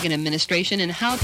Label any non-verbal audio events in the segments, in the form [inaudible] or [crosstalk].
Reagan administration and how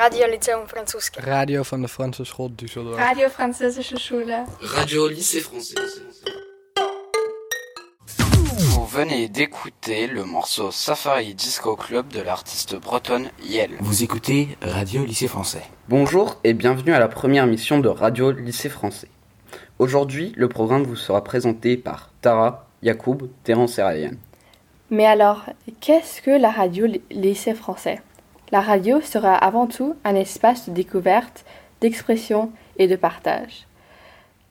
Radio. Radio Lyceum Franzuski. Radio van de Franse school Düsseldorf. Radio Französische Schule. Radio Lycée Français. Vous venez d'écouter le morceau Safari Disco Club de l'artiste bretonne Yel. Vous écoutez Radio Lycée Français. Bonjour et bienvenue à la première mission de Radio Lycée Français. Aujourd'hui, le programme vous sera présenté par Tara, Yacoub, Terence et Ryan. Mais alors, qu'est-ce que la radio lycée français? La radio sera avant tout un espace de découverte, d'expression et de partage.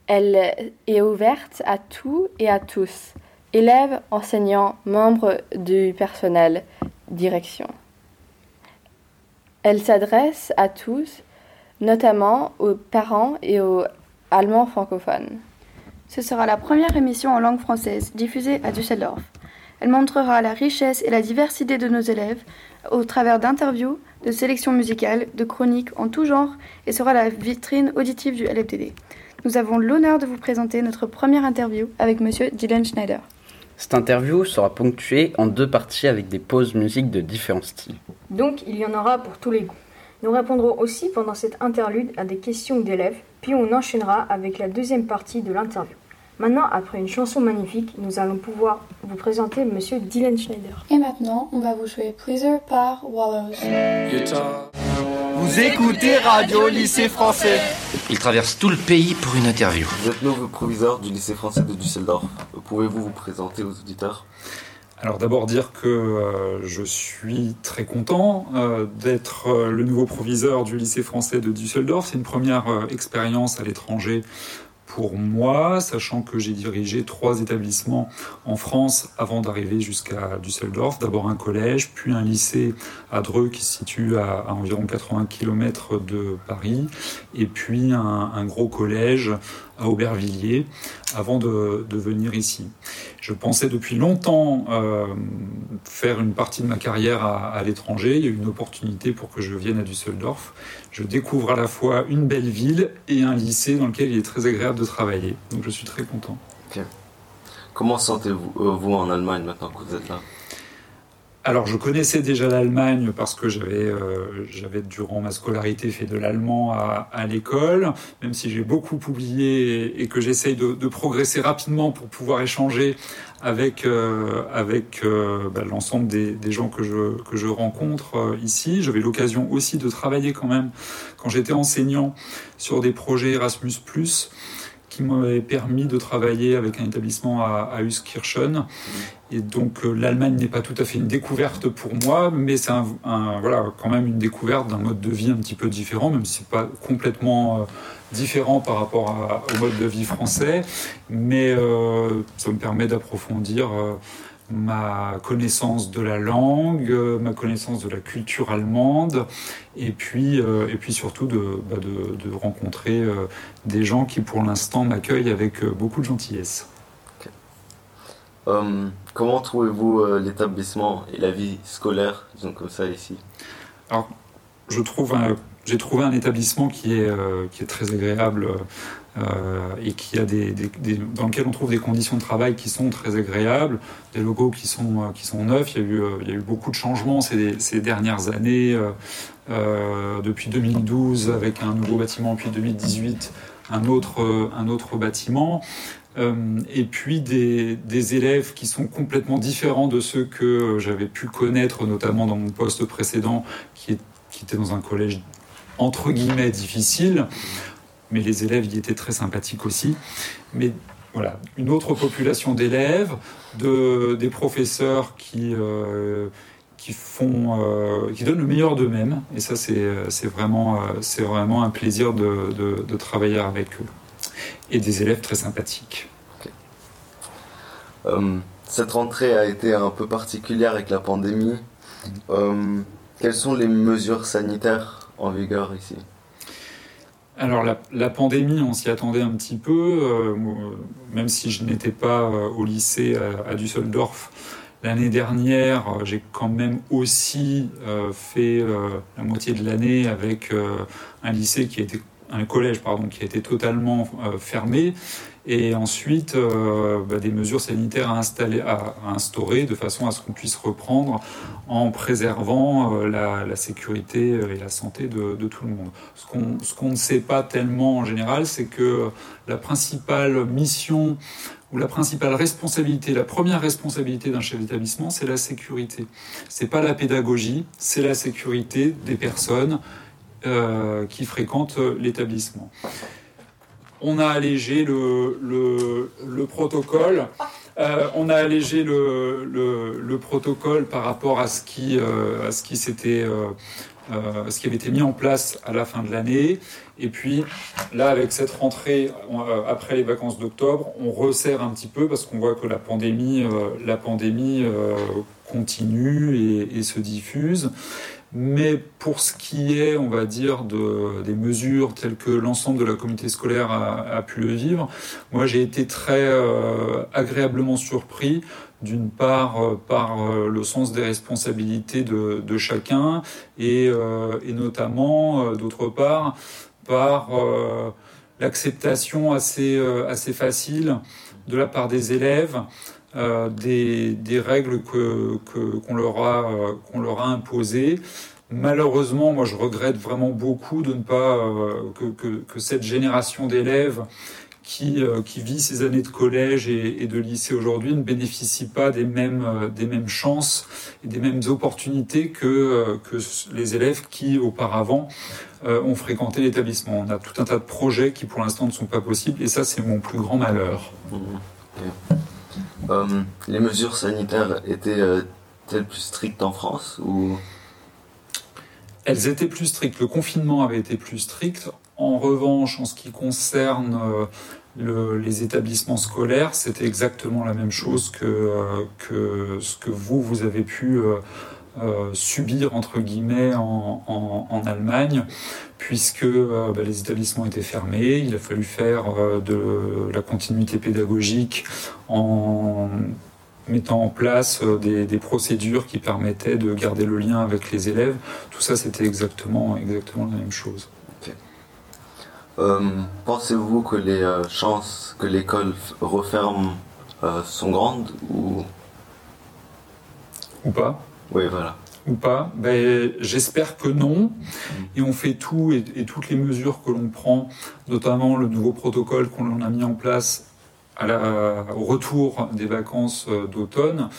Elle est ouverte à tout et à tous, élèves, enseignants, membres du personnel, direction. Elle s'adresse à tous, notamment aux parents et aux Allemands francophones. Ce sera la première émission en langue française diffusée à Düsseldorf. Elle montrera la richesse et la diversité de nos élèves au travers d'interviews, de sélections musicales, de chroniques en tout genre et sera la vitrine auditive du LFTD. Nous avons l'honneur de vous présenter notre première interview avec monsieur Dylan Schneider. Cette interview sera ponctuée en deux parties avec des pauses musiques de différents styles. Donc, il y en aura pour tous les goûts. Nous répondrons aussi pendant cette interlude à des questions d'élèves, puis on enchaînera avec la deuxième partie de l'interview. Maintenant, après une chanson magnifique, nous allons pouvoir vous présenter Monsieur Dylan Schneider. Et maintenant, on va vous jouer Pleaser par Wallows. Vous écoutez Radio Lycée Français. Il traverse tout le pays pour une interview. Vous êtes nouveau proviseur du lycée français de Düsseldorf. Pouvez-vous vous présenter aux auditeurs? Alors d'abord dire que euh, je suis très content euh, d'être euh, le nouveau proviseur du lycée français de Düsseldorf. C'est une première euh, expérience à l'étranger pour moi, sachant que j'ai dirigé trois établissements en France avant d'arriver jusqu'à Düsseldorf. D'abord un collège, puis un lycée à Dreux qui se situe à, environ 80 km de Paris, et puis un gros collège à Aubervilliers avant de, venir ici. Je pensais depuis longtemps euh, faire une partie de ma carrière à, l'étranger. Il y a eu une opportunité pour que je vienne à Düsseldorf. Je découvre à la fois une belle ville et un lycée dans lequel il est très agréable de travailler. Donc je suis très content. Comment sentez-vous euh, vous en Allemagne maintenant que vous êtes là? Alors je connaissais déjà l'Allemagne parce que j'avais euh, j'avais durant ma scolarité fait de l'allemand à, à l'école, même si j'ai beaucoup oublié et, et que j'essaye de, de, progresser rapidement pour pouvoir échanger avec euh, avec euh, bah, l'ensemble des, des, gens que je que je rencontre euh, ici. J'avais l'occasion aussi de travailler quand même quand j'étais enseignant sur des projets Erasmus+ qui m'avait permis de travailler avec un établissement à, à Euskirchen. Et donc euh, l'Allemagne n'est pas tout à fait une découverte pour moi, mais c'est un, voilà, quand même une découverte d'un mode de vie un petit peu différent, même si c'est pas complètement euh, différent par rapport au mode de vie français. Mais euh, ça me permet d'approfondir ma connaissance de la langue, euh, ma connaissance de la culture allemande, et puis, euh, et puis surtout de, bah de, de rencontrer euh, des gens qui pour l'instant m'accueillent avec beaucoup de gentillesse. Okay. Um, comment trouvez-vous l'établissement et la vie scolaire, disons comme ça ici? Alors, je trouve j'ai trouvé un établissement qui est, qui est très agréable euh, et qui a des, des, des, dans lequel on trouve des conditions de travail qui sont très agréables, des logos qui sont, euh, qui sont neufs. Il y, a eu, il y a eu beaucoup de changements ces, dernières années. Euh, depuis 2012, avec un nouveau bâtiment, puis 2018, un autre, un autre bâtiment. Euh, et puis des, des, élèves qui sont complètement différents de ceux que j'avais pu connaître, notamment dans mon poste précédent, qui était dans un collège entre guillemets difficile, mais les élèves y étaient très sympathiques aussi. Mais voilà, une autre population d'élèves, de, des professeurs qui, euh, qui font, euh, qui donnent le meilleur d'eux-mêmes, et ça c'est vraiment, c'est vraiment un plaisir de, de, de, travailler avec eux. Et des élèves très sympathiques. Okay. Cette rentrée a été un peu particulière avec la pandémie. Um, quelles sont les mesures sanitaires en vigueur ici? Alors la, pandémie, on s'y attendait un petit peu, même si je n'étais pas au lycée à, Düsseldorf l'année dernière, j'ai quand même aussi fait la moitié de l'année avec un lycée qui été un collège pardon qui a été totalement fermé et ensuite euh, bah, des mesures sanitaires à, installer, à, instaurer de façon à ce qu'on puisse reprendre en préservant euh, la, sécurité et la santé de, tout le monde. Ce qu'on ne sait pas tellement en général, c'est que la principale mission ou la principale responsabilité, la première responsabilité d'un chef d'établissement, c'est la sécurité. C'est pas la pédagogie, c'est la sécurité des personnes euh, qui fréquentent l'établissement on a allégé le, le, protocole. Euh, on a allégé le, le, protocole par rapport à ce qui, euh, à ce qui s'était, euh, ce qui avait été mis en place à la fin de l'année. Et puis là, avec cette rentrée après les vacances d'octobre, on resserre un petit peu parce qu'on voit que la pandémie, la pandémie continue et se diffuse. Mais pour ce qui est, on va dire, de, des mesures telles que l'ensemble de la communauté scolaire a, pu le vivre, moi j'ai été très euh, agréablement surpris d'une part euh, par euh, le sens des responsabilités de, de chacun et, et notamment d'autre part par l'acceptation assez, assez facile de la part des élèves euh, des, des, règles que, qu'on, leur a, qu'on leur a imposées. Malheureusement, moi je regrette vraiment beaucoup de ne pas euh, que, que, cette génération d'élèves qui, euh, qui vit ces années de collège et, et de lycée aujourd'hui ne bénéficie pas des mêmes, des mêmes chances et des mêmes opportunités que, que les élèves qui auparavant ont fréquenté l'établissement. On a tout un tas de projets qui pour l'instant ne sont pas possibles et ça c'est mon plus grand malheur. Mmh. Euh, les mesures sanitaires étaient-elles plus strictes en France ou? Elles étaient plus strictes. Le confinement avait été plus strict. En revanche, en ce qui concerne euh, les établissements scolaires, c'était exactement la même chose que, euh, que ce que vous, vous avez pu euh, subir entre guillemets en, en, Allemagne, puisque euh, bah, les établissements étaient fermés. Il a fallu faire euh, de la continuité pédagogique en mettant en place des, des, procédures qui permettaient de garder le lien avec les élèves. Tout ça, c'était exactement, exactement la même chose. Pensez-vous que les chances que l'école referme sont grandes ou? Ou pas? Oui, voilà. Ou pas ben, J'espère que non. Et on fait tout et, toutes les mesures que l'on prend, notamment le nouveau protocole qu'on a mis en place au retour des vacances euh, d'automne,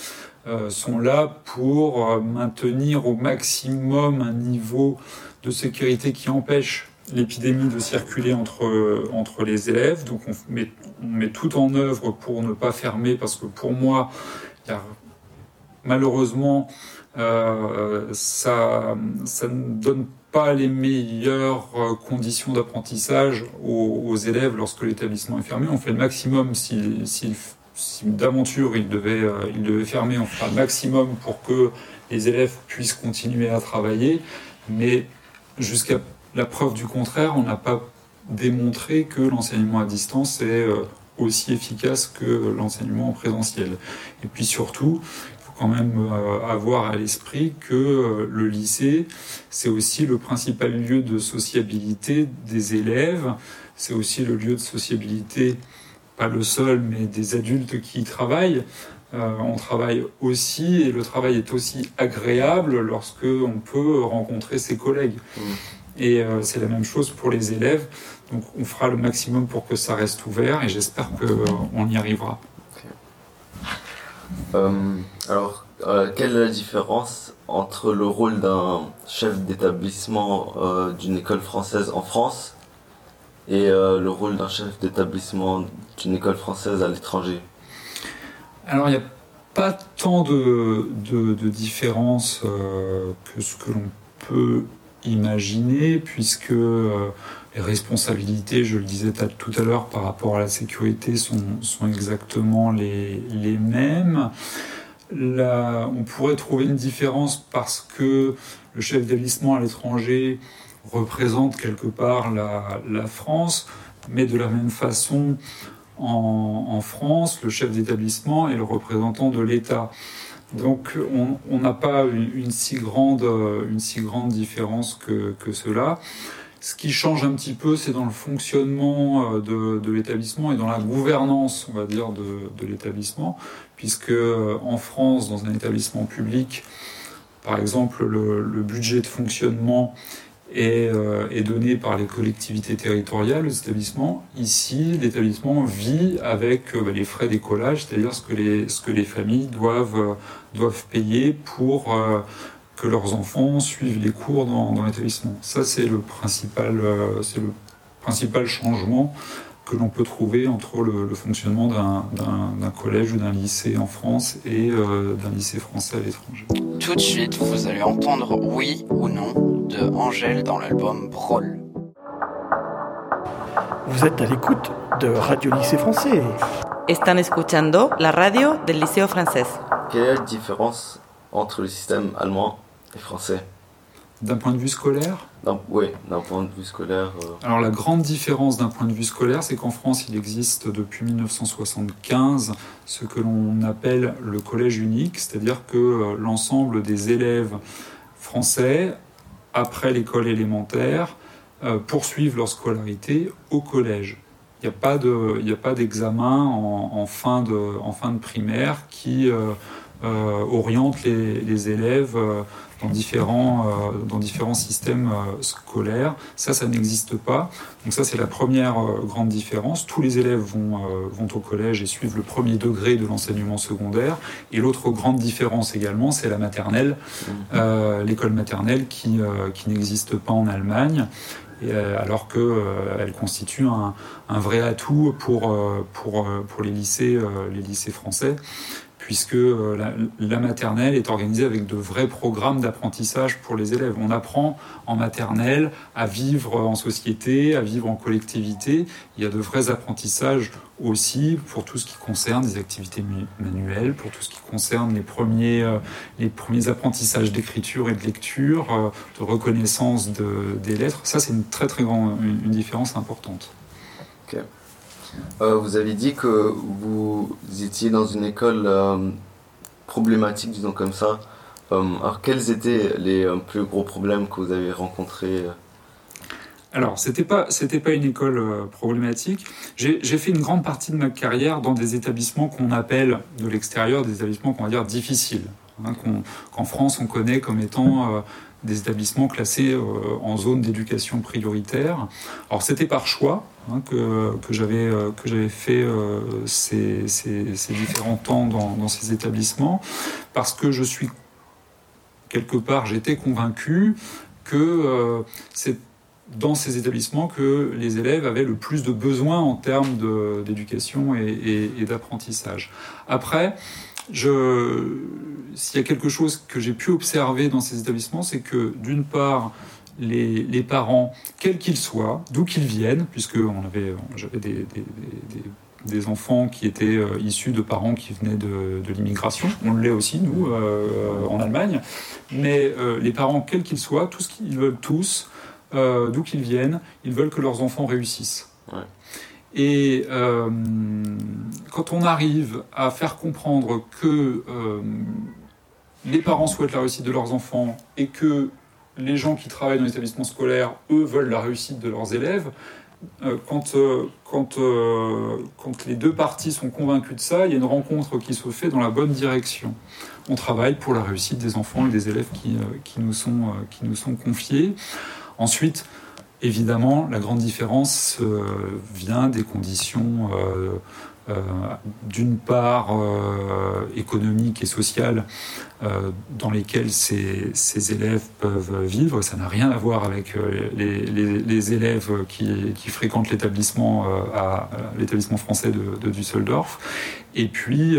euh, sont là pour euh, maintenir au maximum un niveau de sécurité qui empêche l'épidémie de circuler entre, entre les élèves. Donc on met, on met tout en œuvre pour ne pas fermer, parce que pour moi, il y a malheureusement ça, ça ne donne pas les meilleures euh, conditions d'apprentissage aux, élèves lorsque l'établissement est fermé. On fait le maximum si, si, d'aventure il devait, euh, il devait fermer, on fera le maximum pour que les élèves puissent continuer à travailler. Mais jusqu'à la preuve du contraire, on n'a pas démontré que l'enseignement à distance est aussi efficace que l'enseignement en présentiel. Et puis surtout, quand même euh, avoir à l'esprit que euh, le lycée, c'est aussi le principal lieu de sociabilité des élèves, c'est aussi le lieu de sociabilité, pas le seul, mais des adultes qui y travaillent. Euh, on travaille aussi, et le travail est aussi agréable lorsque on peut rencontrer ses collègues. Mmh. Et c'est la même chose pour les élèves. Donc on fera le maximum pour que ça reste ouvert, et j'espère qu'on y arrivera. Euh, alors, euh, quelle est la différence entre le rôle d'un chef d'établissement euh, d'une école française en France et le rôle d'un chef d'établissement d'une école française à l'étranger? Alors, il n'y a pas tant de, de, de différence que ce que l'on peut imaginer, puisque les responsabilités, je le disais tout à l'heure, par rapport à la sécurité sont, exactement les, mêmes. On pourrait trouver une différence parce que le chef d'établissement à l'étranger représente quelque part la, France, mais de la même façon, en, France, le chef d'établissement est le représentant de l'État. Donc on n'a pas une, si grande, une si grande différence que cela. Ce qui change un petit peu, c'est dans le fonctionnement euh, de, l'établissement et dans la gouvernance, on va dire, de, l'établissement, puisque euh, en France, dans un établissement public, par exemple, le, budget de fonctionnement euh, est, donné par les collectivités territoriales, les établissements. Ici, l'établissement vit avec bah, les frais d'écolage, c'est-à-dire ce que les, ce que les familles doivent, doivent payer pour que leurs enfants suivent les cours dans, l'établissement. Ça, c'est le principal, euh, c'est le principal changement que l'on peut trouver entre le, fonctionnement d'un collège ou d'un lycée en France et euh, d'un lycée français à l'étranger. Tout de suite, vous allez entendre oui ou non de Angèle dans l'album Brawl. Vous êtes à l'écoute de Radio Lycée Français. Están escuchando la radio del Liceo Francés. Quelle est la différence entre le système allemand français. D'un point de vue scolaire Oui, d'un point de vue scolaire. Euh. Alors la grande différence d'un point de vue scolaire, c'est qu'en France, il existe depuis 1975 ce que l'on appelle le collège unique, c'est-à-dire que euh, l'ensemble des élèves français, après l'école élémentaire, euh, poursuivent leur scolarité au collège. Il n'y a pas d'examen en, fin de, en fin de primaire qui oriente les, les élèves dans différents, euh, dans différents systèmes euh, scolaires. Ça, ça n'existe pas. Donc ça, c'est la première euh, grande différence. Tous les élèves vont, vont au collège et suivent le premier degré de l'enseignement secondaire. Et l'autre grande différence également, c'est la maternelle, mmh. l'école maternelle qui, qui n'existe pas en Allemagne. Alors qu'elle constitue un, un, vrai atout pour, pour, pour les, lycées, les lycées français puisque euh, la, maternelle est organisée avec de vrais programmes d'apprentissage pour les élèves. On apprend en maternelle à vivre en société, à vivre en collectivité. Il y a de vrais apprentissages aussi pour tout ce qui concerne des activités manuelles, pour tout ce qui concerne les premiers, euh, les premiers apprentissages d'écriture et de lecture, euh, de reconnaissance des lettres. Ça, c'est une très très grande une, différence importante. Euh, vous avez dit que vous étiez dans une école euh, problématique, disons comme ça. Euh, alors, quels étaient les plus gros problèmes que vous avez rencontrés alors, c'était pas c'était pas une école problématique. J'ai fait une grande partie de ma carrière dans des établissements qu'on appelle de l'extérieur des établissements qu'on va dire difficiles, hein, qu'en France on connaît comme étant des établissements classés en zone d'éducation prioritaire. Alors, c'était par choix. Hein, que, que j'avais euh, fait euh, ces, différents temps dans, ces établissements parce que je suis quelque part j'étais convaincu que euh, c'est dans ces établissements que les élèves avaient le plus de besoins en termes d'éducation et d'apprentissage. Après, je, s'il y a quelque chose que j'ai pu observer dans ces établissements, c'est que d'une part, les, parents, quels qu'ils soient, d'où qu'ils viennent, puisque on avait, j'avais des, enfants qui étaient euh, issus de parents qui venaient de, l'immigration. On l'est aussi, nous, euh, en Allemagne. Mais euh, les parents, quels qu'ils soient, tout ce qu'ils veulent tous, d'où qu'ils viennent, ils veulent que leurs enfants réussissent. Et quand on arrive à faire comprendre que les parents souhaitent la réussite de leurs enfants et que les gens qui travaillent dans l'établissement scolaire, eux, veulent la réussite de leurs élèves. Euh, quand, euh, quand, euh, quand les deux parties sont convaincus de ça, il y a une rencontre qui se fait dans la bonne direction. On travaille pour la réussite des enfants et des élèves qui, qui, nous, sont, qui nous sont confiés. Ensuite, évidemment, la grande différence vient des conditions euh, d'une part euh, économique et sociale euh, dans lesquelles ces, ces, élèves peuvent vivre. Ça n'a rien à voir avec les, les, élèves qui, qui fréquentent l'établissement à, français de, de, Düsseldorf. Et puis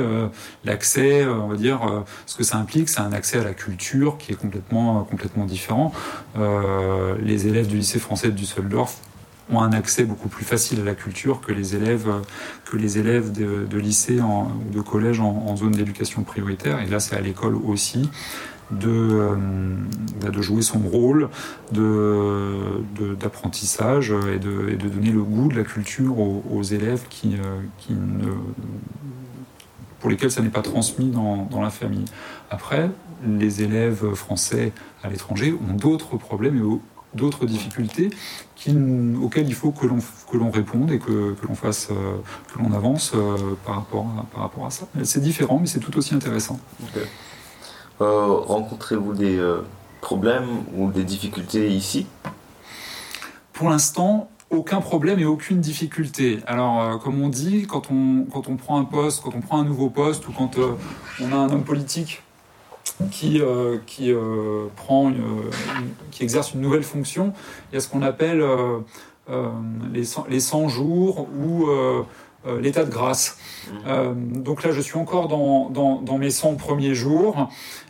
l'accès, on va dire, ce que ça implique, c'est un accès à la culture qui est complètement, complètement différent. les élèves du lycée français de Düsseldorf ont un accès beaucoup plus facile à la culture que les élèves, que les élèves de, lycée ou de collège en, zone d'éducation prioritaire. Et là, c'est à l'école aussi de, bah, de jouer son rôle d'apprentissage et, de, et de donner le goût de la culture aux, élèves qui, qui ne pour lesquels ça n'est pas transmis dans, dans, la famille. Après, les élèves français à l'étranger ont d'autres problèmes et d'autres difficultés qui, auxquelles il faut que l'on réponde et que, que l'on fasse euh, que l'on avance euh, par rapport à, par rapport à ça. C'est différent, mais c'est tout aussi intéressant. Euh, rencontrez-vous des problèmes ou des difficultés ici? Pour l'instant, aucun problème et aucune difficulté. Alors, comme on dit, quand on, quand on prend un poste, quand on prend un nouveau poste ou quand on a un homme politique qui, euh, qui euh, prend, qui exerce une nouvelle fonction. Il y a ce qu'on appelle euh, les, 100, les 100 jours ou l'état de grâce. Donc là, je suis encore dans, dans, dans, mes 100 premiers jours.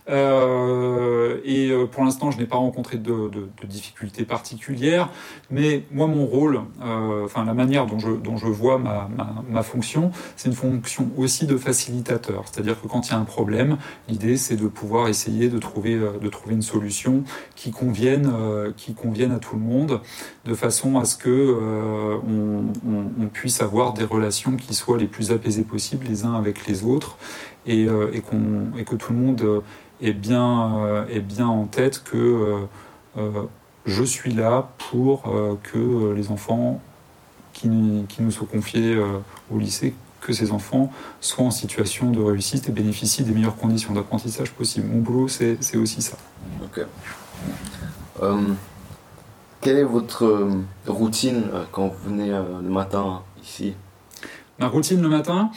Euh, et euh, pour l'instant, je n'ai pas rencontré de, de, de, difficultés particulières. Mais moi, mon rôle, euh, enfin la manière dont je, dont je vois ma, ma, ma fonction, c'est une fonction aussi de facilitateur. C'est-à-dire que quand il y a un problème, l'idée c'est de pouvoir essayer de trouver, euh, de trouver une solution qui convienne, euh, qui convienne à tout le monde, de façon à ce que euh, on, on, on, puisse avoir des relations qui soient les plus apaisées possibles les uns avec les autres et, et, qu'on, et que tout le monde est bien, euh, est bien en tête que euh, euh, je suis là pour que les enfants qui, qui, nous sont confiés au lycée, que ces enfants soient en situation de réussite et bénéficient des meilleures conditions d'apprentissage possibles. Mon boulot, c'est aussi ça. Ok. quelle est votre routine quand vous venez le matin ici? Ma routine le matin,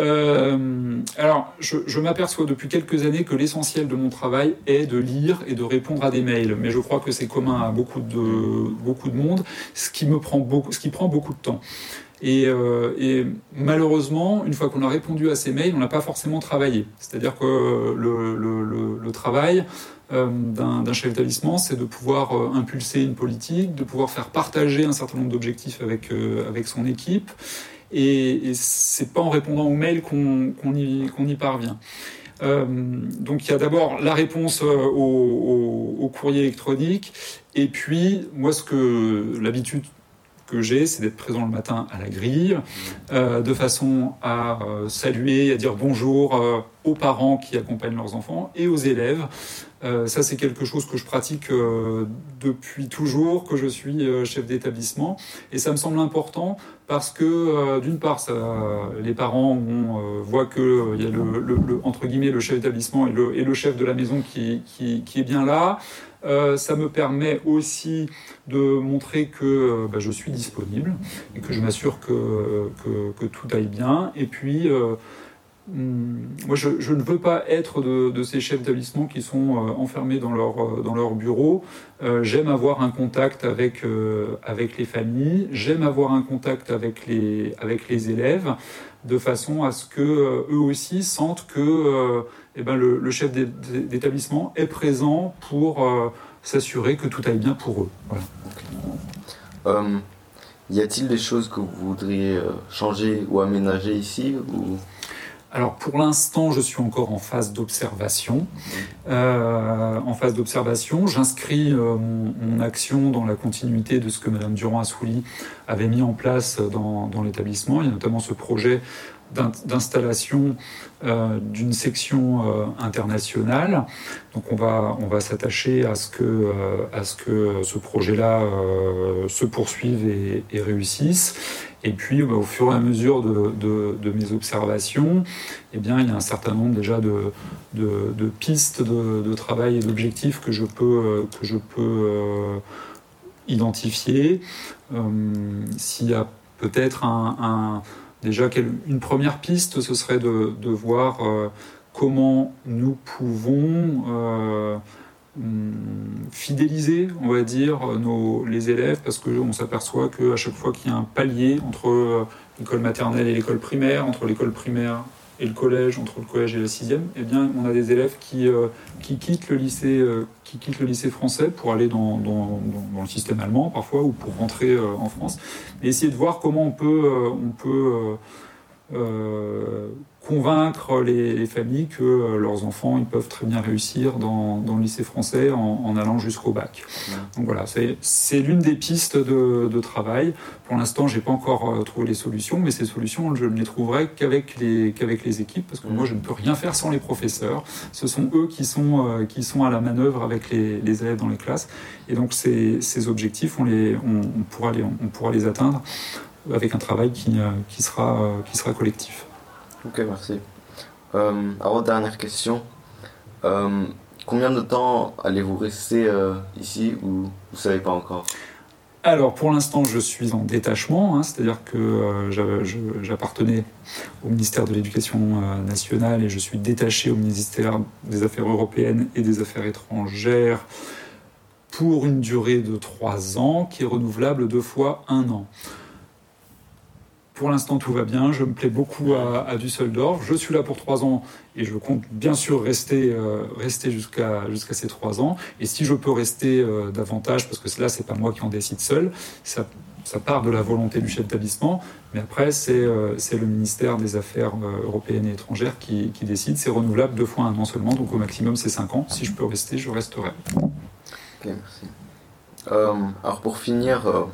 euh, alors, je, m'aperçois depuis quelques années que l'essentiel de mon travail est de lire et de répondre à des mails. Mais je crois que c'est commun à beaucoup de, beaucoup de monde, ce qui, me prend beaucoup, ce qui prend beaucoup de temps. Et, euh, malheureusement, une fois qu'on a répondu à ces mails, on n'a pas forcément travaillé. C'est-à-dire que le, travail euh, d'un chef d'établissement, c'est de pouvoir impulser une politique, de pouvoir faire partager un certain nombre d'objectifs avec, avec son équipe et, et c'est pas en répondant aux mails qu'on y, parvient. Euh, donc il y a d'abord la réponse euh, au, courrier électronique, et puis moi ce que l'habitude que j'ai, c'est d'être présent le matin à la grille, euh, de façon à saluer, à dire bonjour aux parents qui accompagnent leurs enfants et aux élèves. Euh, ça, c'est quelque chose que je pratique euh, depuis toujours, que je suis euh, chef d'établissement, et ça me semble important parce que d'une part, ça, les parents on, voient que il y a le, le, le, entre guillemets le chef d'établissement et le, et le chef de la maison qui, qui, qui est bien là. Euh, ça me permet aussi de montrer que bah, je suis disponible et que je m'assure que, que, que, tout aille bien. Et puis, euh, moi, je, ne veux pas être de, ces chefs d'établissement qui sont euh, enfermés dans leur, euh, dans leur bureau. Euh, j'aime avoir un contact avec, avec les familles, j'aime avoir un contact avec les, avec les élèves, de façon à ce que eux aussi sentent que eh ben, le, chef d'établissement est présent pour s'assurer que tout aille bien pour eux. Voilà. Y a-t-il des choses que vous voudriez changer ou aménager ici ou... Alors pour l'instant, je suis encore en phase d'observation. Euh, en phase d'observation, j'inscris euh, mon, mon, action dans la continuité de ce que Madame Durand-Assouli avait mis en place dans, dans l'établissement. Il y a notamment ce projet d'installation euh, d'une section euh, internationale. Donc on va, on va s'attacher à ce que, euh, à ce, que ce projet-là se poursuive et, réussisse. Et puis bah, au fur et à mesure de, de, mes observations, eh bien, il y a un certain nombre déjà de, de, pistes de, travail et d'objectifs que je peux, que je peux identifier. S'il y a peut-être un Déjà, une première piste, ce serait de, voir euh, comment nous pouvons euh, fidéliser, on va dire, les élèves, parce qu'on s'aperçoit qu'à chaque fois qu'il y a un palier entre euh, l'école maternelle et l'école primaire, entre l'école primaire et le collège, entre le collège et la sixième, eh bien, on a des élèves qui, qui, quittent, le lycée, qui quittent le lycée français pour aller dans, dans, dans, le système allemand parfois ou pour rentrer en France. Et essayer de voir comment on peut, on peut convaincre les, familles que euh, leurs enfants ils peuvent très bien réussir dans, le lycée français en, allant jusqu'au bac. Donc voilà, c'est l'une des pistes de, travail. Pour l'instant, j'ai pas encore euh, trouvé les solutions, mais ces solutions, je ne les trouverai qu'avec les, qu'avec les équipes, parce que moi, je ne peux rien faire sans les professeurs. Ce sont eux qui sont, euh, qui sont à la manœuvre avec les, élèves dans les classes. Et donc, ces, ces objectifs, on, les, on, pourra les, on pourra les atteindre avec un travail qui, qui, sera, qui sera collectif. Ok, merci. Euh, alors, dernière question. Euh, combien de temps allez-vous rester euh, ici ou vous ne savez pas encore? Alors pour l'instant je suis en détachement, hein, c'est-à-dire que euh, j'appartenais au ministère de l'Éducation nationale et je suis détaché au ministère des Affaires européennes et des Affaires étrangères pour une durée de trois ans qui est renouvelable deux fois un an. Pour l'instant, tout va bien. Je me plais beaucoup à, Düsseldorf. Je suis là pour trois ans et je compte bien sûr rester, euh, rester jusqu'à jusqu'à ces trois ans. Et si je peux rester euh, davantage, parce que là, c'est pas moi qui en décide seul, ça, part de la volonté du chef d'établissement. Mais après, c'est euh, le ministère des Affaires européennes et étrangères qui, qui décide. C'est renouvelable deux fois un an seulement, donc au maximum, c'est cinq ans. Si je peux rester, je resterai. Ok, merci. alors pour finir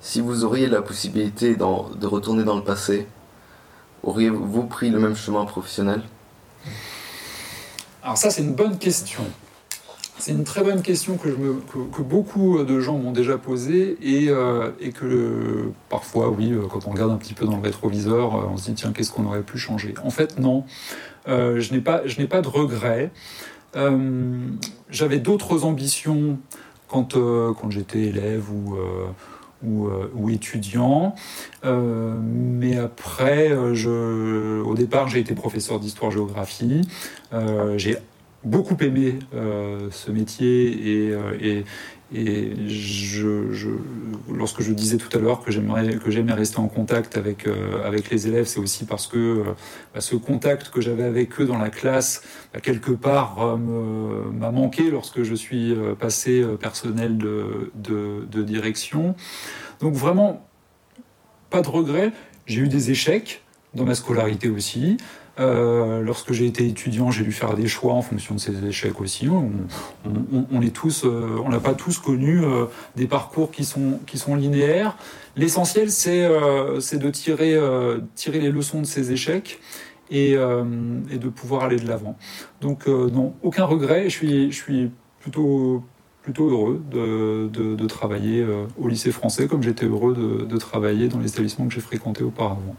si vous auriez la possibilité de retourner dans le passé, auriez-vous pris le même chemin professionnel? Alors ça, c'est une bonne question. C'est une très bonne question que, beaucoup de gens m'ont déjà posée et, euh, que parfois, oui, euh, quand on regarde un petit peu dans le rétroviseur, euh, on se dit tiens, qu'est-ce qu'on aurait pu changer? En fait, non. je n'ai pas, de regrets. J'avais d'autres ambitions quand j'étais élève ou ou, euh, ou étudiant. Euh, mais après, euh, je, au départ, j'ai été professeur d'histoire-géographie. j'ai beaucoup aimé ce métier et, je, lorsque je disais tout à l'heure que j'aimerais j'aimais rester en contact avec euh, avec les élèves, c'est aussi parce que euh, bah, ce contact que j'avais avec eux dans la classe, bah, quelque part, euh, m'a manqué lorsque je suis passé personnel de, de, direction. Donc vraiment, pas de regrets. J'ai eu des échecs dans ma scolarité aussi. Euh, lorsque j'ai été étudiant, j'ai dû faire des choix en fonction de ces échecs aussi. On, euh, n'a pas tous connu euh, des parcours qui sont, linéaires. L'essentiel, c'est de tirer, les leçons de ces échecs et, de pouvoir aller de l'avant. Donc aucun regret. Je suis, plutôt heureux de, travailler au lycée français comme j'étais heureux de, travailler dans les établissements que j'ai fréquentés auparavant.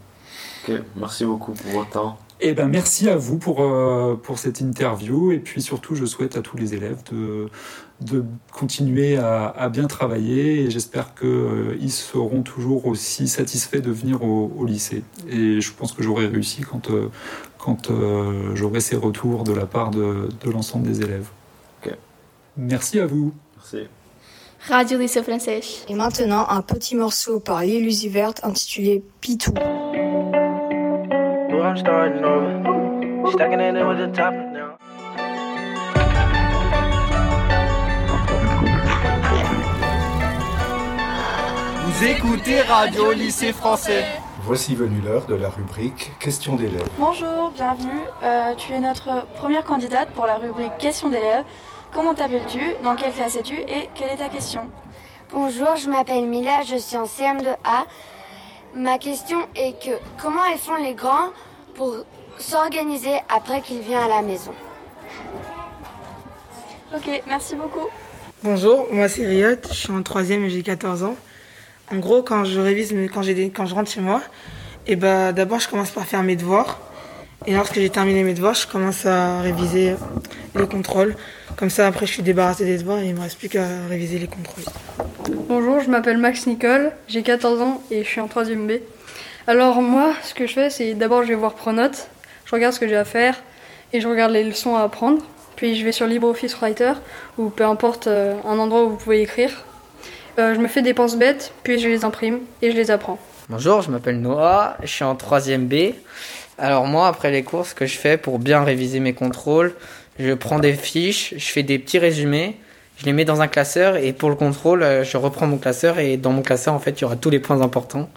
Merci beaucoup pour votre temps. Eh ben, merci à vous pour, euh, pour cette interview. Et puis surtout, je souhaite à tous les élèves de, de continuer à, bien travailler. Et j'espère qu'ils euh, seront toujours aussi satisfaits de venir au, lycée. Et je pense que j'aurai réussi quand, euh, quand j'aurai ces retours de la part de, de l'ensemble des élèves. Merci à vous. Merci. Radio Lycée Français. Et maintenant, un petit morceau par Verte intitulé Pitou. I'm starting over. Stacking it in with the top now. Vous écoutez Radio Lycée Français. Voici venue l'heure de la rubrique Questions d'élèves. Bonjour, bienvenue. Euh, tu es notre première candidate pour la rubrique Questions d'élèves. Comment t'appelles-tu? Dans quelle classe es-tu? Et quelle est ta question? Bonjour, je m'appelle Mila, je suis en CM2A. Ma question est que comment elles font les grands pour s'organiser après qu'il vient à la maison. Ok, merci beaucoup. Bonjour, moi c'est Riot, je suis en troisième et j'ai 14 ans. En gros, quand je révise, quand, quand je rentre chez moi, et eh ben, d'abord je commence par faire mes devoirs. Et lorsque j'ai terminé mes devoirs, je commence à réviser les contrôles. Comme ça, après, je suis débarrassé des devoirs et il me reste plus qu'à réviser les contrôles. Bonjour, je m'appelle Max Nicole, j'ai 14 ans et je suis en 3ème B. Alors moi, ce que je fais, c'est d'abord je vais voir Pronote, je regarde ce que j'ai à faire et je regarde les leçons à apprendre. Puis je vais sur LibreOffice Writer ou peu importe euh, un endroit où vous pouvez écrire. Euh, je me fais des penses bêtes, puis je les imprime et je les apprends. Bonjour, je m'appelle Noah, je suis en 3ème B. Alors moi, après les cours, ce que je fais pour bien réviser mes contrôles, je prends des fiches, je fais des petits résumés, je les mets dans un classeur et pour le contrôle, euh, je reprends mon classeur et dans mon classeur, en fait, il y aura tous les points importants.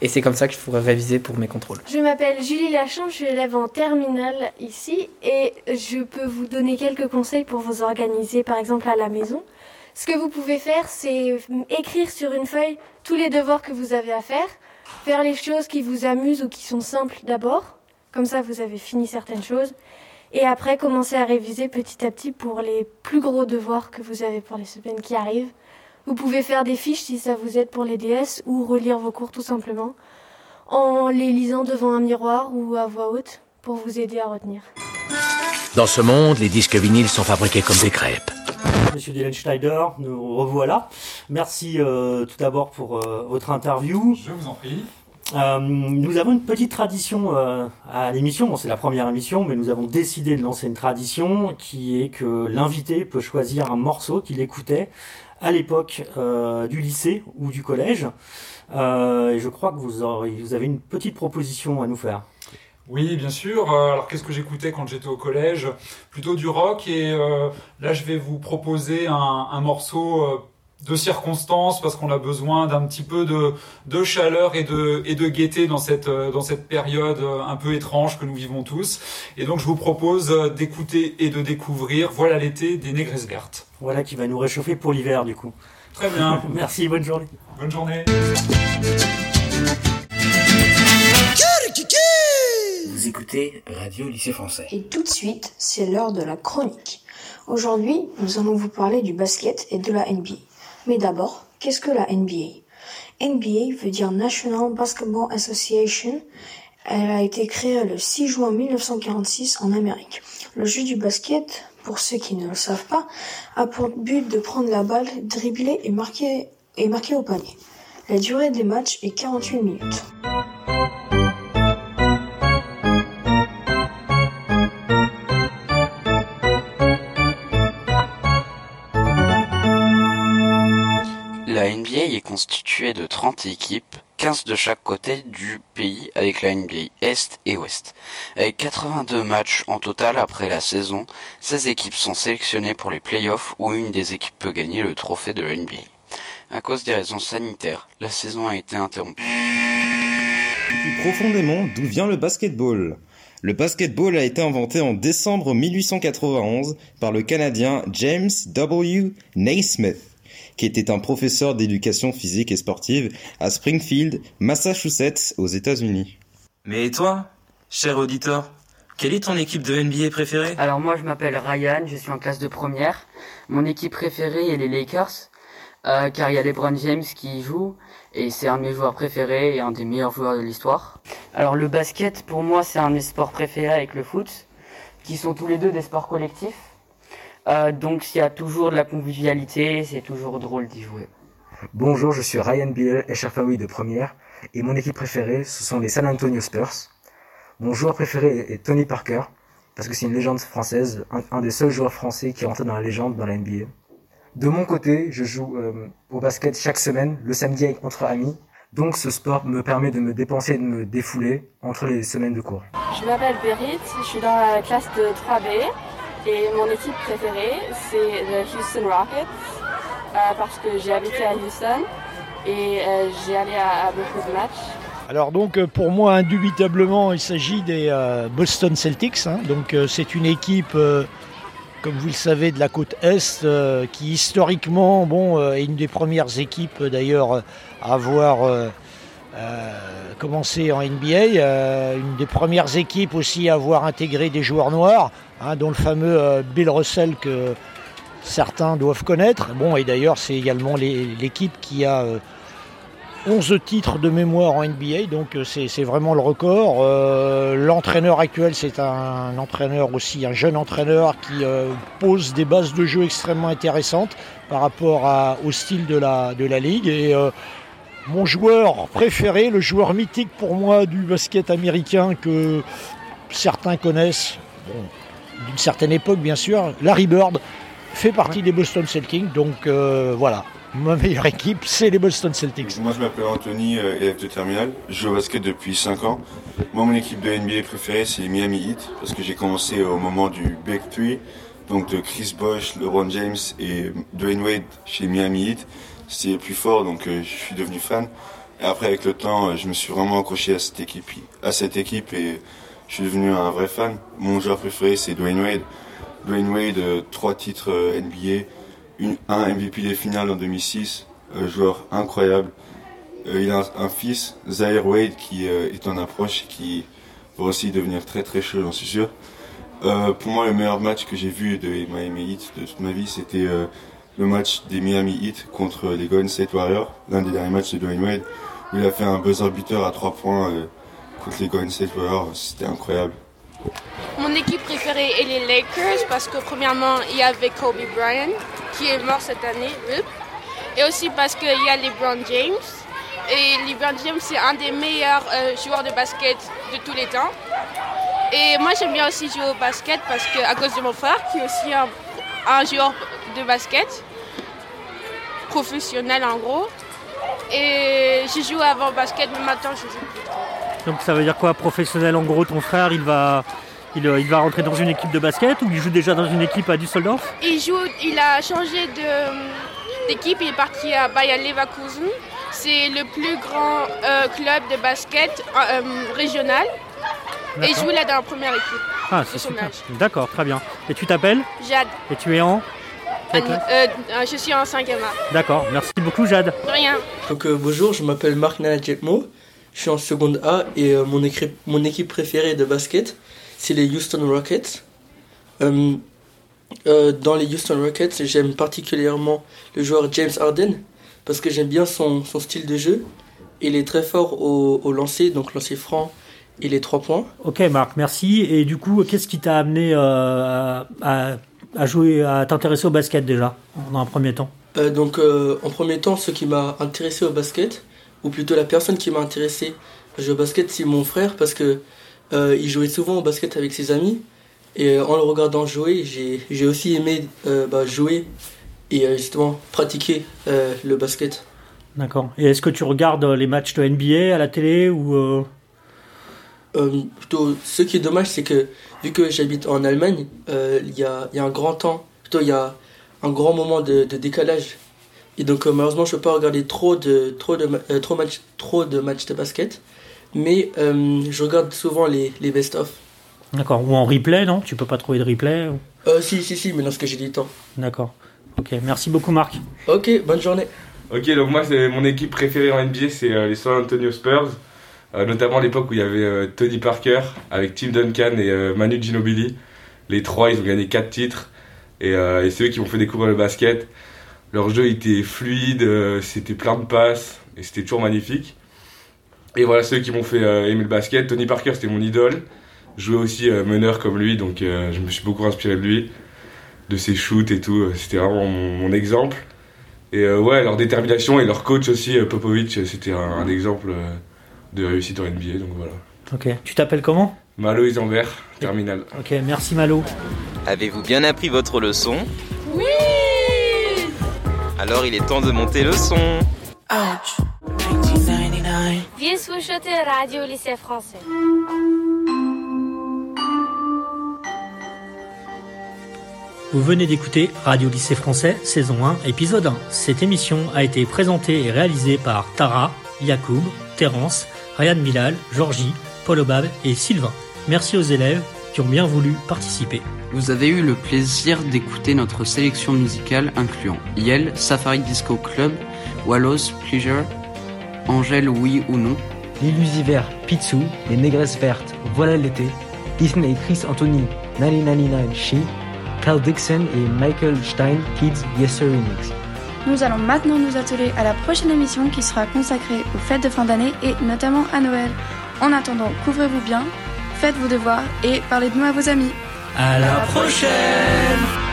Et c'est comme ça que je pourrais réviser pour mes contrôles. Je m'appelle Julie Lachamp, je suis élève en terminale ici et je peux vous donner quelques conseils pour vous organiser par exemple à la maison. Ce que vous pouvez faire, c'est écrire sur une feuille tous les devoirs que vous avez à faire, faire les choses qui vous amusent ou qui sont simples d'abord, comme ça vous avez fini certaines choses, et après commencer à réviser petit à petit pour les plus gros devoirs que vous avez pour les semaines qui arrivent. Vous pouvez faire des fiches si ça vous aide pour les DS ou relire vos cours tout simplement en les lisant devant un miroir ou à voix haute pour vous aider à retenir. Dans ce monde, les disques vinyles sont fabriqués comme des crêpes. Monsieur Dylan Schneider, nous revoilà. Merci euh, tout d'abord pour euh, votre interview. Je vous en prie. Euh, nous avons une petite tradition euh, à l'émission. Bon, c'est la première émission, mais nous avons décidé de lancer une tradition qui est que l'invité peut choisir un morceau qu'il écoutait à l'époque euh, du lycée ou du collège. Et je crois que vous, avez une petite proposition à nous faire. Oui, bien sûr. Alors, qu'est-ce que j'écoutais quand j'étais au collège? Plutôt du rock. Et là, je vais vous proposer un, morceau de circonstance parce qu'on a besoin d'un petit peu de, de chaleur et de, et de gaieté dans cette, euh, dans cette période euh, un peu étrange que nous vivons tous. Et donc, je vous propose euh, d'écouter et de découvrir Voilà l'été des Négresses Vertes. Voilà qui va nous réchauffer pour l'hiver du coup. Très bien. [laughs] Merci, bonne journée. Bonne journée. Vous écoutez Radio Lycée Français. Et tout de suite, c'est l'heure de la chronique. Aujourd'hui, nous allons vous parler du basket et de la NBA. Mais d'abord, qu'est-ce que la NBA NBA veut dire National Basketball Association. Elle a été créée le 6 juin 1946 en Amérique. Le jeu du basket, pour ceux qui ne le savent pas, a pour but de prendre la balle, dribbler et marquer, et marquer au panier. La durée des matchs est 48 minutes. Constituée de 30 équipes, 15 de chaque côté du pays avec la NBA Est et Ouest. Avec 82 matchs en total après la saison, 16 équipes sont sélectionnées pour les playoffs où une des équipes peut gagner le trophée de la NBA. À cause des raisons sanitaires, la saison a été interrompue. Profondément, d'où vient le basketball? Le basketball a été inventé en décembre 1891 par le Canadien James W. Naismith, qui était un professeur d'éducation physique et sportive à Springfield, Massachusetts, aux États-Unis. Mais et toi, cher auditeur, quelle est ton équipe de NBA préférée? Alors moi je m'appelle Ryan, je suis en classe de première. Mon équipe préférée est les Lakers, euh, car il y a LeBron James qui y joue, et c'est un de mes joueurs préférés et un des meilleurs joueurs de l'histoire. Alors le basket pour moi c'est un de mes sports préférés avec le foot, qui sont tous les deux des sports collectifs. Euh, donc il y a toujours de la convivialité, c'est toujours drôle d'y jouer. Bonjour, je suis Ryan Biel, Echafaoui de première, et mon équipe préférée, ce sont les San Antonio Spurs. Mon joueur préféré est Tony Parker, parce que c'est une légende française, un, un des seuls joueurs français qui est rentré dans la légende dans la NBA. De mon côté, je joue euh, au basket chaque semaine, le samedi avec- entre amis, donc ce sport me permet de me dépenser et de me défouler entre les semaines de cours. Je m'appelle Berit, je suis dans la classe de 3B et mon équipe préférée c'est le Houston Rockets euh, parce que j'ai habité à Houston et euh, j'ai allé à, beaucoup de matchs. Alors donc euh, pour moi indubitablement il s'agit des Boston Celtics. hein. Donc c'est une équipe, comme vous le savez, de la côte est qui historiquement bon est une des premières équipes d'ailleurs à avoir commencé en NBA, euh, une des premières équipes aussi à avoir intégré des joueurs noirs, hein, dont le fameux euh, Bill Russell que certains doivent connaître. Bon et d'ailleurs c'est également l'équipe qui a euh, 11 titres de mémoire en NBA, donc euh, c'est vraiment le record. Euh, L'entraîneur actuel, c'est un entraîneur aussi, un jeune entraîneur qui euh, pose des bases de jeu extrêmement intéressantes par rapport à- au style de la, de la ligue. Et euh, mon joueur préféré, le joueur mythique pour moi du basket américain que certains connaissent, bon, d'une certaine époque bien sûr, Larry Bird, fait partie des Boston Celtics, donc euh, voilà. ma meilleure équipe, c'est les Boston Celtics. Moi, je m'appelle Anthony, euh, élève de terminale. Je joue au basket depuis 5 ans. Moi, mon équipe de NBA préférée, c'est les Miami Heat, parce que j'ai commencé au moment du Big Three, donc de Chris Bosh, LeBron James et Dwayne Wade chez Miami Heat. C'était plus fort, donc euh, je suis devenu fan. Et après, avec le temps, euh, je me suis vraiment accroché à cette équipe, à cette équipe et je suis devenu un vrai fan. Mon joueur préféré, c'est Dwayne Wade. Dwayne Wade, euh, trois titres NBA, un MVP des finales en 2006, euh, joueur incroyable. Il a un, fils, Zaire Wade, qui est en approche et qui va aussi devenir très très chaud, j'en suis sûr. Pour moi, le meilleur match que j'ai vu de Miami Heat de toute ma vie, c'était le match des Miami Heat contre les Golden State Warriors, l'un des derniers matchs de Dwayne Wade, où il a fait un buzzer beater à 3 points euh, contre les Golden State Warriors. C'était incroyable. Mon équipe préférée est les Lakers parce que premièrement, il y avait Kobe Bryant qui est mort cette année. Et aussi parce qu'il y a LeBron James. Et LeBron James, c'est un des meilleurs euh, joueurs de basket de tous les temps. Et moi, j'aime bien aussi jouer au basket parce que, à cause de mon frère, qui est aussi un joueur de basket, professionnel en gros. Et j'ai joué avant basket, mais maintenant je joue plus trop. Donc ça veut dire quoi professionnel En gros, ton frère, il va, il, euh, il va rentrer dans une équipe de basket ou il joue déjà dans une équipe à Düsseldorf? Il joue, il a changé de- d'équipe, il est parti à Bayer Leverkusen. C'est le plus grand euh, club de basket euh, régional. Et il joue là dans la première équipe. Ah, c'est super. âge. D'accord, très bien. Et tu t'appelles? Jade. Et tu es en? Euh, euh, je suis en 5e A. D'accord, merci beaucoup Jade. De rien. Donc euh, bonjour, je m'appelle Marc Naladjetmo, je suis en seconde A et euh, mon, équipe préférée de basket, c'est les Houston Rockets. Euh, euh, dans les Houston Rockets, j'aime particulièrement le joueur James Harden parce que j'aime bien son, son style de jeu. Il est très fort au, au lancer, donc lancer franc et les trois points. Ok Marc, merci. Et du coup, qu'est-ce qui t'a amené euh, à, à- jouer, à t'intéresser au basket déjà, dans un premier temps Euh, donc, euh, en premier temps, ce qui m'a intéressé au basket, ou plutôt la personne qui m'a intéressé à jouer au basket, c'est mon frère, parce que euh, il jouait souvent au basket avec ses amis. Et en le regardant jouer, j'ai aussi aimé bah, jouer et justement pratiquer le basket. D'accord. Et est-ce que tu regardes les matchs de NBA à la télé ou euh, plutôt, ce qui est dommage, c'est que vu que j'habite en Allemagne, euh, il y, a, il y a un grand temps, plutôt il y a un grand moment de, de décalage. Et donc euh, malheureusement, je peux pas regarder trop de, trop de, euh, trop match, trop de matchs de basket. Mais euh, je regarde souvent les, les best-of. D'accord. Ou en replay, non? Tu peux pas trouver de replay ou- Euh, si, si, si, mais lorsque j'ai du temps. D'accord. Ok, merci beaucoup Marc. Ok, bonne journée. Ok, donc moi, c'est mon équipe préférée en NBA, c'est euh, les San Antonio Spurs. Euh, notamment à l'époque où il y avait euh, Tony Parker avec Tim Duncan et euh, Manu Ginobili. Les trois, ils ont gagné quatre titres. Et, et c'est eux qui m'ont fait découvrir le basket. Leur jeu était fluide, c'était plein de passes, et c'était toujours magnifique. Et voilà, ceux qui m'ont fait aimer le basket. Tony Parker, c'était mon idole. Je jouais aussi meneur comme lui, donc je me suis beaucoup inspiré de lui, de ses shoots et tout. C'était vraiment mon, exemple. Et ouais, leur détermination et leur coach aussi, Popovic, c'était un, exemple de réussite en NBA. Donc voilà. Ok. Tu t'appelles comment? Malo Isambert, terminal. Ok, merci Malo. Avez-vous bien appris votre leçon? Oui Alors il est temps de monter le son. Ouch 1999. Viens souchoter Radio Lycée Français. Vous venez d'écouter Radio Lycée Français, saison 1, épisode 1. Cette émission a été présentée et réalisée par Tara, Yacoub, Terence, Ryan Milal, Georgie, Paul Obab et Sylvain. Merci aux élèves qui ont bien voulu participer. Vous avez eu le plaisir d'écouter notre sélection musicale incluant Yel, Safari Disco Club, Wallows Pleasure, Angèle Oui ou Non, L'illusiver, Pizzou, Les Négresses Vertes, Voilà l'été, Disney et Chris Anthony, 1999 She, Carl Dixon et Michael Stein, Kids Yes Sir Remix. Nous allons maintenant nous atteler à la prochaine émission qui sera consacrée aux fêtes de fin d'année et notamment à Noël. En attendant, couvrez-vous bien, faites vos devoirs et parlez de nous à vos amis. À la prochaine